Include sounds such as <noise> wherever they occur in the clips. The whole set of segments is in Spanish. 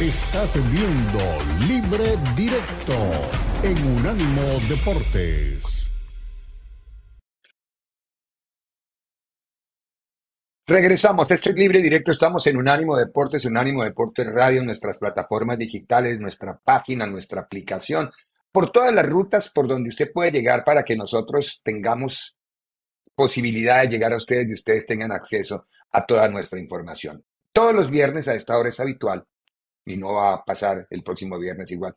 Estás viendo Libre Directo en Unánimo Deportes. Regresamos, este es Libre Directo, estamos en Unánimo Deportes, Unánimo Deportes Radio, nuestras plataformas digitales, nuestra página, nuestra aplicación, por todas las rutas por donde usted puede llegar para que nosotros tengamos posibilidad de llegar a ustedes y ustedes tengan acceso a toda nuestra información. Todos los viernes a esta hora es habitual y no va a pasar el próximo viernes igual.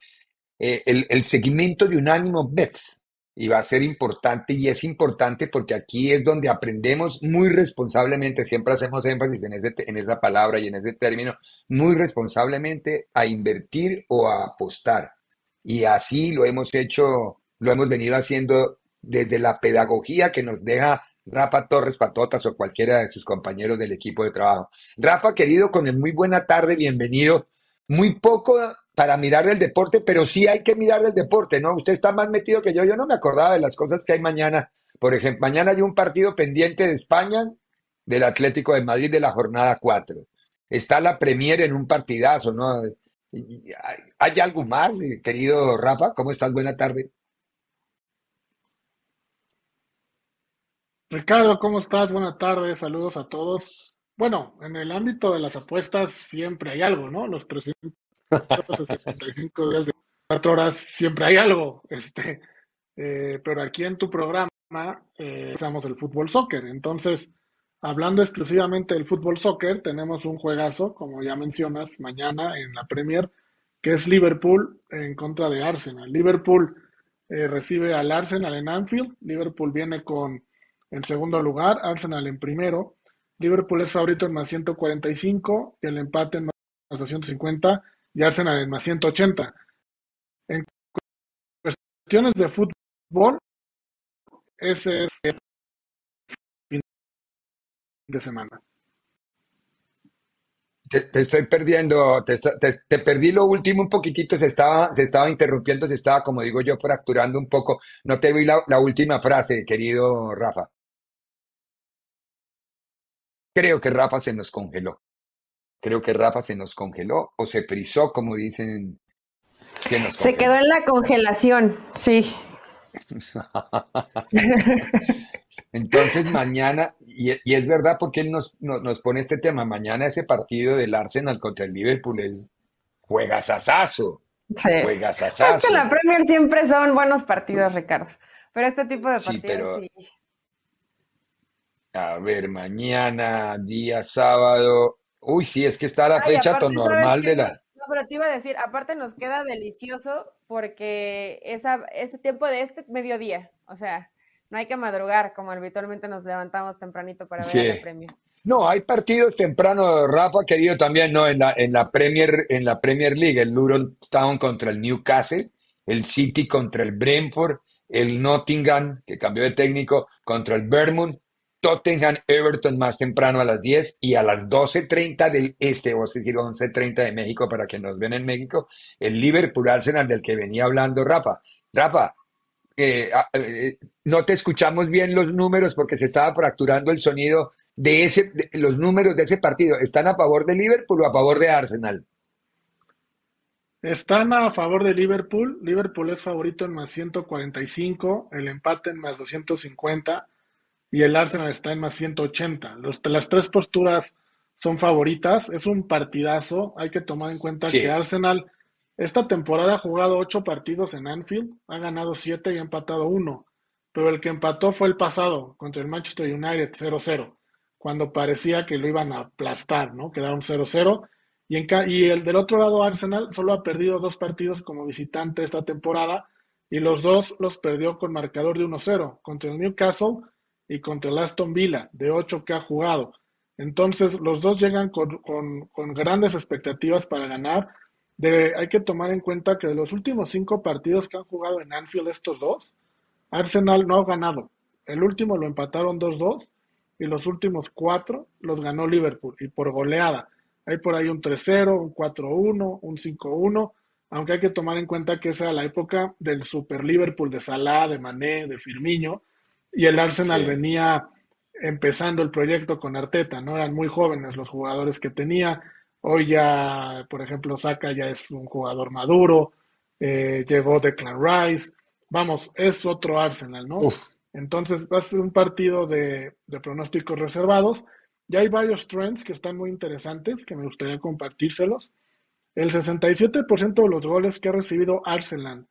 Eh, el, segmento de Unánimo Bets y va a ser importante y es importante porque aquí es donde aprendemos muy responsablemente, siempre hacemos énfasis en, ese, en esa palabra y en ese término, muy responsablemente a invertir o a apostar. Y así lo hemos hecho, lo hemos venido haciendo desde la pedagogía que nos deja Rafa Torres Patotas o cualquiera de sus compañeros del equipo de trabajo. Rafa, querido, con el muy buena tarde, bienvenido muy poco para mirar del deporte, pero sí hay que mirar del deporte, ¿no? Usted está más metido que yo, yo no me acordaba de las cosas que hay mañana. Por ejemplo, mañana hay un partido pendiente de España, del Atlético de Madrid de la jornada 4. Está la Premier en un partidazo, ¿no? ¿Hay algo más, querido Rafa? ¿Cómo estás? Buena tarde. Ricardo, ¿cómo estás? Buenas tardes, saludos a todos. Bueno, en el ámbito de las apuestas siempre hay algo, ¿no? Los 365 días de 4 horas siempre hay algo. Este, eh, pero aquí en tu programa eh, usamos el fútbol soccer. Entonces, hablando exclusivamente del fútbol soccer, tenemos un juegazo, como ya mencionas, mañana en la Premier, que es Liverpool en contra de Arsenal. Liverpool eh, recibe al Arsenal en Anfield. Liverpool viene con en segundo lugar, Arsenal en primero. Liverpool es favorito en más 145 y el empate en más 250 y Arsenal en más 180. En cuestiones de fútbol, ese es el fin de semana. Te, estoy perdiendo, te, te, perdí lo último un poquitito, se estaba, se estaba interrumpiendo, se estaba, como digo yo, fracturando un poco. No te vi la, la última frase, querido Rafa. Creo que Rafa se nos congeló. Creo que Rafa se nos congeló o se frizó, como dicen. Se, se quedó en la congelación, sí. <laughs> Entonces mañana, y, es verdad porque él nos, nos, pone este tema, mañana ese partido del Arsenal contra el Liverpool es juegasasazo. Sí. Juegasasazo. Es que la Premier siempre son buenos partidos, Ricardo. Pero este tipo de partidos sí. A ver, mañana, día sábado. Uy, sí, es que está la fecha normal de la. No, pero te iba a decir, aparte nos queda delicioso porque esa, ese tiempo de este mediodía, o sea, no hay que madrugar como habitualmente nos levantamos tempranito para ver el premio. No, hay partidos temprano, Rafa, querido también, ¿no? En la, en la Premier, en la Premier League, el Luton Town contra el Newcastle, el City contra el Brentford, el Nottingham, que cambió de técnico, contra el Vermont, Tottenham Everton más temprano a las 10 y a las 12.30 del este, o es decir, 11.30 de México para que nos ven en México, el Liverpool Arsenal del que venía hablando Rafa. Rafa, eh, ah, eh, no te escuchamos bien los números porque se estaba fracturando el sonido de ese, los números de ese partido. ¿Están a favor de Liverpool o a favor de Arsenal? Están a favor de Liverpool. Liverpool es favorito en más 145, el empate en más 250 y el Arsenal está en más 180. Los, las tres posturas son favoritas. Es un partidazo. Hay que tomar en cuenta que Arsenal esta temporada ha jugado ocho partidos en Anfield, ha ganado siete y ha empatado uno. Pero el que empató fue el pasado contra el Manchester United 0-0, cuando parecía que lo iban a aplastar, ¿no? Quedaron 0-0. Y, y el del otro lado, Arsenal, solo ha perdido dos partidos como visitante esta temporada y los dos los perdió con marcador de 1-0 contra el Newcastle y contra el Aston Villa, de ocho que ha jugado. Entonces, los dos llegan con, grandes expectativas para ganar. hay que tomar en cuenta que de los últimos cinco partidos que han jugado en Anfield estos dos, Arsenal no ha ganado. El último lo empataron 2-2 y los últimos cuatro los ganó Liverpool y por goleada. Hay por ahí un 3-0, un 4-1, un 5-1, aunque hay que tomar en cuenta que esa era la época del Super Liverpool de Salah, de Mané, de Firmino, y el Arsenal venía empezando el proyecto con Arteta, ¿no? Eran muy jóvenes los jugadores que tenía, Hoy ya, por ejemplo, Saka ya es un jugador maduro, eh, llegó Declan Rice, vamos, es otro Arsenal, ¿no? Entonces va a ser un partido de, de pronósticos reservados. Ya hay varios trends que están muy interesantes, que me gustaría compartírselos. El 67% de los goles que ha recibido Arsenal,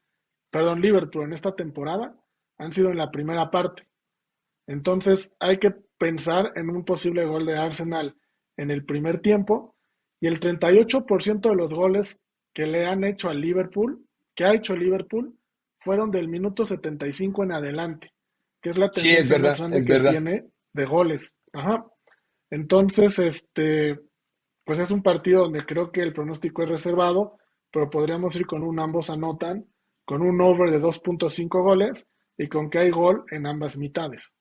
perdón, Liverpool en esta temporada han sido en la primera parte. Entonces hay que pensar en un posible gol de Arsenal en el primer tiempo y el 38% de los goles que le han hecho al Liverpool, que ha hecho Liverpool, fueron del minuto 75 en adelante, que es la tendencia grande que tiene de goles. Ajá. Entonces, este, pues es un partido donde creo que el pronóstico es reservado, pero podríamos ir con un ambos anotan, con un over de 2.5 goles y con que hay gol en ambas mitades.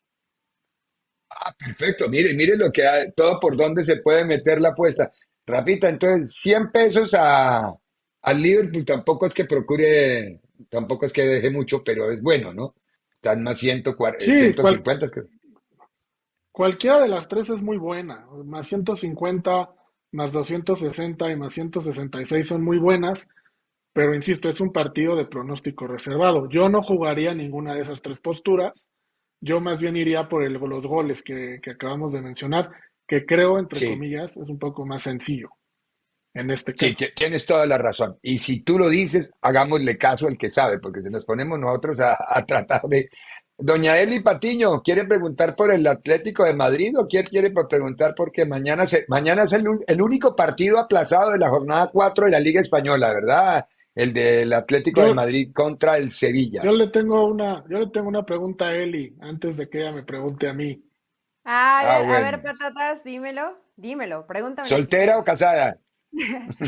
Ah, perfecto. Mire, mire lo que hay, todo por donde se puede meter la apuesta. Rapita, entonces, 100 pesos a, al Liverpool tampoco es que procure, tampoco es que deje mucho, pero es bueno, ¿no? Están más 140, sí, 150. cualquiera de las tres es muy buena. Más 150, más 260 y más 166 son muy buenas, pero insisto, es un partido de pronóstico reservado. Yo no jugaría ninguna de esas tres posturas yo más bien iría por el, los goles que, acabamos de mencionar, que creo, entre comillas, es un poco más sencillo en este caso. Sí, tienes toda la razón. Y si tú lo dices, hagámosle caso al que sabe, porque si nos ponemos nosotros a, tratar de... Doña Eli Patiño, ¿quiere preguntar por el Atlético de Madrid o quiere, quiere preguntar porque mañana, se, mañana es el, el único partido aplazado de la jornada 4 de la Liga Española, ¿verdad? El del Atlético de Madrid contra el Sevilla. Yo le tengo una, yo le tengo una pregunta a Eli antes de que ella me pregunte a mí. Ah, a, ver, a ver, patatas, dímelo, dímelo, pregúntame. ¿Soltera o casada? Este,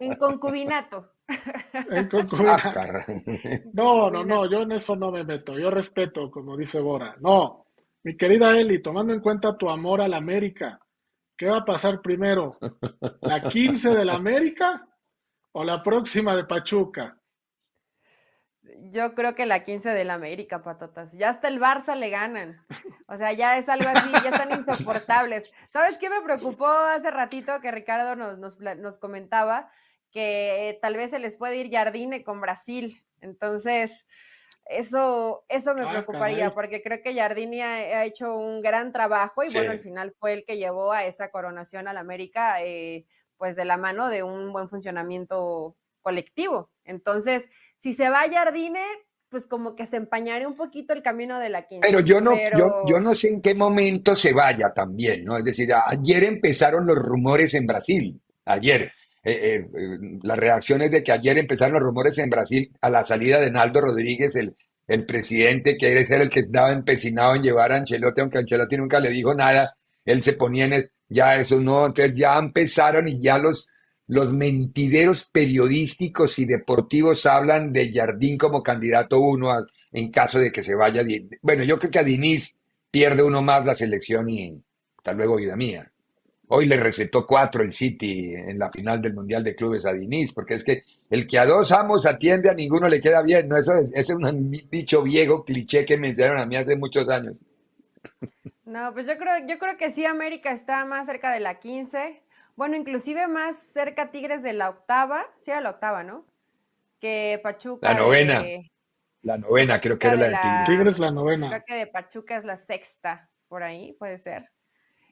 en concubinato. En concubinato. Ah, no, no, no, yo en eso no me meto. Yo respeto, como dice Bora. No, mi querida Eli, tomando en cuenta tu amor a la América, ¿qué va a pasar primero? ¿La 15 de la América o la próxima de Pachuca. Yo creo que la 15 del América, patatas. Ya hasta el Barça le ganan. O sea, ya es algo así, ya están insoportables. <laughs> ¿Sabes qué me preocupó hace ratito que Ricardo nos, nos, comentaba? Que tal vez se les puede ir Jardine con Brasil. Entonces, eso, eso me ah, preocuparía, porque creo que Jardine ha, hecho un gran trabajo y bueno, al final fue el que llevó a esa coronación al América. Eh, pues de la mano de un buen funcionamiento colectivo. Entonces, si se va a Jardine, pues como que se empañaría un poquito el camino de la quinta. Pero yo no, Yo, yo no sé en qué momento se vaya también, ¿no? Es decir, ayer empezaron los rumores en Brasil, ayer. Eh, eh, las reacciones de que ayer empezaron los rumores en Brasil a la salida de Naldo Rodríguez, el, el presidente que quiere ser el que estaba empecinado en llevar a Ancelotti, aunque Ancelotti nunca le dijo nada, él se ponía en, ya eso no, entonces ya empezaron y ya los, los mentideros periodísticos y deportivos hablan de Jardín como candidato uno en caso de que se vaya. Bueno, yo creo que a Diniz pierde uno más la selección y hasta luego, vida mía. Hoy le recetó cuatro el City en la final del Mundial de Clubes a Diniz, porque es que el que a dos amos atiende a ninguno le queda bien, ¿no? Eso es, es un dicho viejo, cliché que me enseñaron a mí hace muchos años. No, pues yo creo, yo creo que sí, América está más cerca de la 15. Bueno, inclusive más cerca Tigres de la octava. Sí era la octava, ¿no? Que Pachuca. La novena. la novena, creo que era la de Tigres. Tigres la novena. Creo que de Pachuca es la sexta, por ahí, puede ser.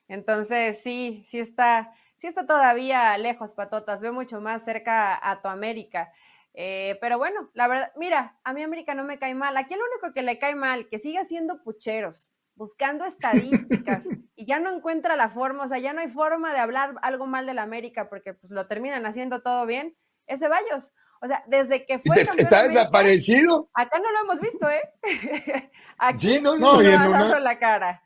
Entonces, sí, sí está, sí está todavía lejos, Patotas. Ve mucho más cerca a tu América. Eh, pero bueno, la verdad, mira, a mi América no me cae mal. Aquí lo único que le cae mal, que siga siendo pucheros buscando estadísticas y ya no encuentra la forma, o sea, ya no hay forma de hablar algo mal de la América porque pues lo terminan haciendo todo bien, ese Ceballos. O sea, desde que fue <laughs> ¿Está desaparecido? Acá no lo hemos visto, ¿eh? <laughs> Aquí sí, no, no, y en una, la cara.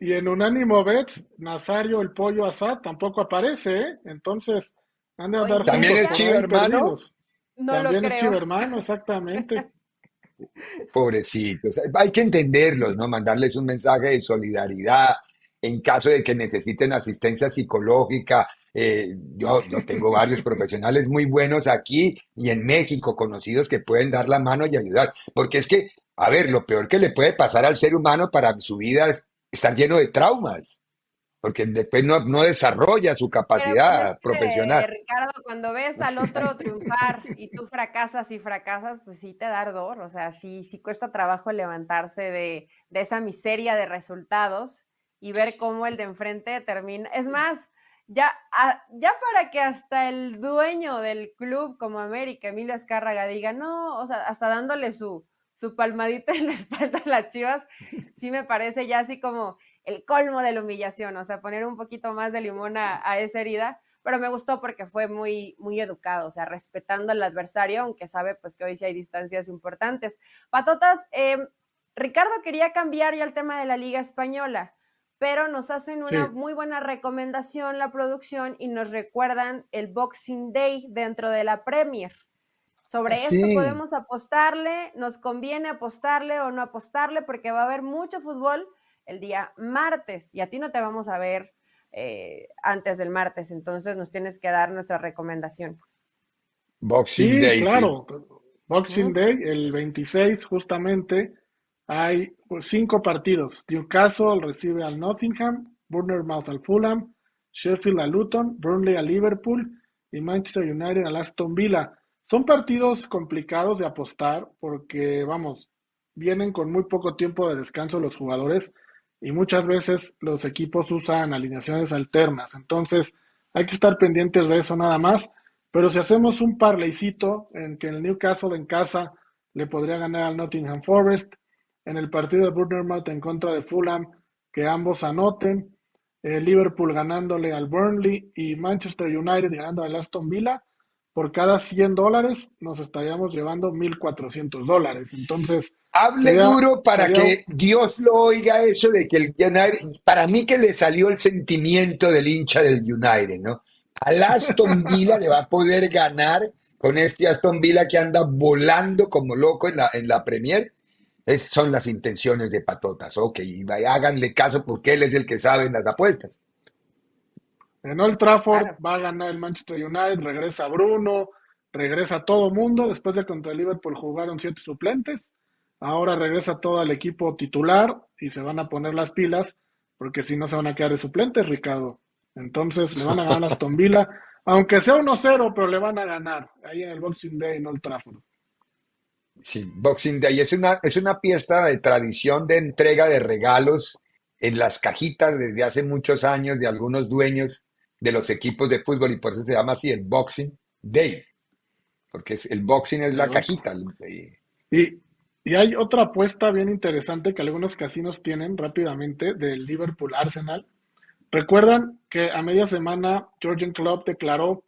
Y, en Unánimo Bets, Nazario el pollo asad tampoco aparece, ¿eh? Entonces, han de andar ¿También es chivo hermano? No También lo es chivo hermano, exactamente. Pobrecitos, hay que entenderlos, ¿no? Mandarles un mensaje de solidaridad en caso de que necesiten asistencia psicológica. Eh, yo, yo tengo varios profesionales muy buenos aquí y en México, conocidos que pueden dar la mano y ayudar. Porque es que, a ver, lo peor que le puede pasar al ser humano para su vida es estar lleno de traumas. Porque después no, no desarrolla su capacidad profesional. Ricardo, cuando ves al otro triunfar y tú fracasas y fracasas, pues sí te da ardor, o sea, sí, sí cuesta trabajo levantarse de, de esa miseria de resultados y ver cómo el de enfrente termina. Es más, ya, ya para que hasta el dueño del club como América, Emilio Escárraga, diga, no, o sea, hasta dándole su, su palmadita en la espalda a las chivas, sí me parece ya así como el colmo de la humillación, o sea, poner un poquito más de limón a, esa herida, pero me gustó porque fue muy, muy educado, o sea, respetando al adversario, aunque sabe pues que hoy sí hay distancias importantes. Patotas, em, Ricardo quería cambiar ya el tema de la Liga Española, pero nos hacen una muy buena recomendación la producción y nos recuerdan el Boxing Day dentro de la Premier. Sobre esto podemos apostarle, nos conviene apostarle o no apostarle porque va a haber mucho fútbol el día martes y a ti no te vamos a ver eh, antes del martes, entonces nos tienes que dar nuestra recomendación. Boxing Day. Claro, Boxing Day, el 26 justamente hay pues, cinco partidos. Newcastle recibe al Nottingham, Bournemouth al Fulham, Sheffield al Luton, Burnley al Liverpool y Manchester United al Aston Villa. Son partidos complicados de apostar porque, vamos, vienen con muy poco tiempo de descanso los jugadores y muchas veces los equipos usan alineaciones alternas. Entonces, hay que estar pendientes de eso nada más. Pero si hacemos un parleycito en que el Newcastle en casa le podría ganar al Nottingham Forest, en el partido de Bournemouth en contra de Fulham, que ambos anoten, el Liverpool ganándole al Burnley y Manchester United ganando al Aston Villa, por cada 100 dólares nos estaríamos llevando 1.400 dólares. Entonces, Hable duro para que Dios lo oiga eso de que el United, para mí que le salió el sentimiento del hincha del United, ¿no? Al Aston Villa le va a poder ganar con este Aston Villa que anda volando como loco en la, en la Premier. Esas son las intenciones de Patotas. Ok, háganle caso porque él es el que sabe en las apuestas. En Old Trafford va a ganar el Manchester United, regresa Bruno, regresa todo mundo. Después de contra el Liverpool jugaron siete suplentes. Ahora regresa todo el equipo titular y se van a poner las pilas, porque si no se van a quedar de suplentes, Ricardo. Entonces le van a ganar a Aston <laughs> Villa, aunque sea 1-0, pero le van a ganar ahí en el Boxing Day en Old Trafford. Sí, Boxing Day es una, es una fiesta de tradición de entrega de regalos en las cajitas desde hace muchos años de algunos dueños de los equipos de fútbol y por eso se llama así el Boxing Day, porque es, el boxing es la cajita. Y, y hay otra apuesta bien interesante que algunos casinos tienen rápidamente del Liverpool Arsenal. Recuerdan que a media semana Georgian Club declaró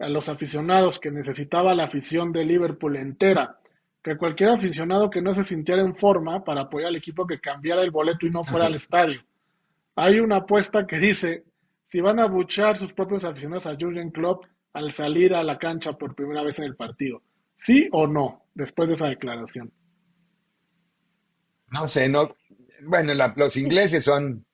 a los aficionados que necesitaba la afición de Liverpool entera, que cualquier aficionado que no se sintiera en forma para apoyar al equipo que cambiara el boleto y no fuera al estadio. Hay una apuesta que dice si van a buchar sus propios aficionados a Jurgen Klopp al salir a la cancha por primera vez en el partido. ¿Sí o no? Después de esa declaración. No sé, no. Bueno, los ingleses son,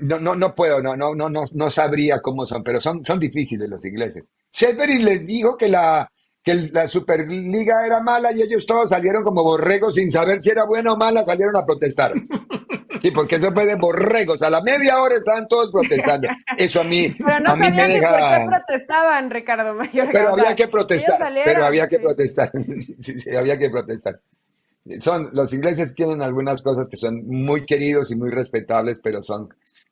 no, no, no puedo, no, no, no, no, sabría cómo son, pero son, son difíciles los ingleses. Severin les dijo que la, que la Superliga era mala y ellos todos salieron como borregos sin saber si era buena o mala, salieron a protestar. <laughs> Sí, porque eso fue de borregos. A la media hora estaban todos protestando. Eso a mí, pero no a mí me deja. ¿Por qué protestaban, Ricardo Mayor? Pero había que protestar. Pero había que protestar. <laughs> Sí, sí, había que protestar. Son, los ingleses tienen algunas cosas que son muy queridos y muy respetables, pero son.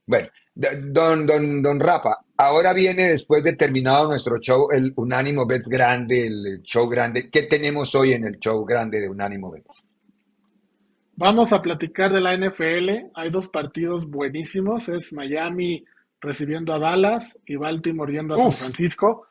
Bueno, don, don, don Rafa, ahora viene después de terminado nuestro show, el Unánimo Bets Grande, el show grande. ¿Qué tenemos hoy en el show grande de Unánimo Bets? Vamos a platicar de la NFL. Hay dos partidos buenísimos. Es Miami recibiendo a Dallas y Baltimore yendo a San Francisco.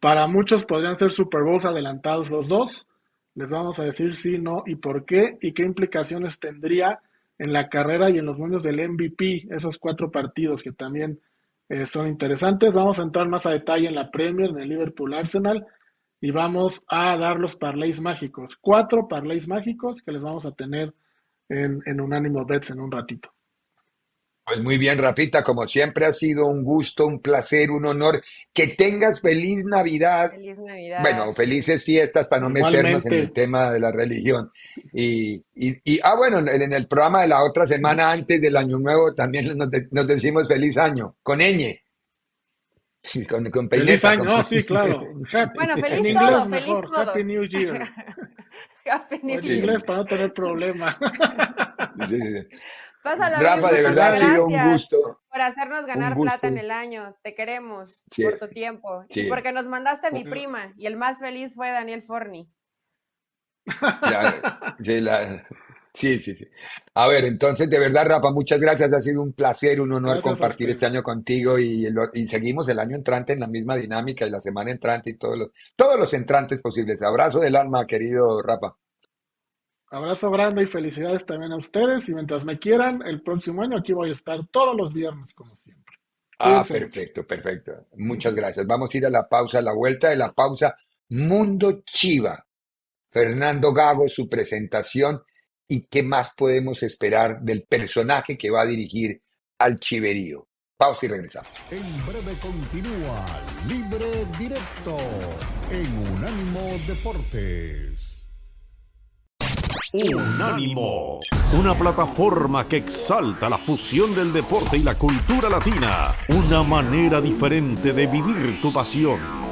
Para muchos podrían ser Super Bowls adelantados los dos. Les vamos a decir sí, no y por qué y qué implicaciones tendría en la carrera y en los números del MVP, esos cuatro partidos que también eh, son interesantes. Vamos a entrar más a detalle en la Premier, en el Liverpool Arsenal y vamos a dar los parlays mágicos. Cuatro parlays mágicos que les vamos a tener en, Unánimo Bets en un ratito. Pues muy bien, Rafita, como siempre ha sido un gusto, un placer, un honor. Que tengas feliz Navidad. Feliz Navidad. Bueno, felices fiestas para no meternos en el tema de la religión. Y, y, y- ah, bueno, en, en el programa de la otra semana antes del Año Nuevo también nos, de- nos decimos feliz año, con ñ. Sí, Con, con Feliz peineta, año, con- no, sí, claro. <laughs> Happy- Bueno, feliz en todo, feliz mejor, todo. Happy New Year. <laughs> New en Sí. Year. inglés para no tener problema. Sí, sí, sí. Pásala bien, Rafa, de verdad ha sido un gracias gusto. por hacernos ganar plata en el año. Te queremos Sí. por tu tiempo. Sí. Y porque nos mandaste a mi prima. Y el más feliz fue Daniel Forni. Ya, sí, la- sí, sí, sí. A ver, entonces, de verdad, Rafa, muchas gracias. Ha sido un placer, un honor Gracias compartir este año contigo y, y seguimos el año entrante en la misma dinámica y la semana entrante y todos los, todos los entrantes posibles. Abrazo del alma, querido Rafa. Abrazo grande y felicidades también a ustedes. Y mientras me quieran, el próximo año aquí voy a estar todos los viernes, como siempre. Ah, perfecto, perfecto. Muchas gracias. Vamos a ir a la pausa, a la vuelta de la pausa. Mundo Chiva. Fernando Gago, su presentación y qué más podemos esperar del personaje que va a dirigir al Chiverío. Pausa y regresamos. En breve continúa Libre Directo en Unánimo Deportes. Unánimo, una plataforma que exalta la fusión del deporte y la cultura latina, una manera diferente de vivir tu pasión.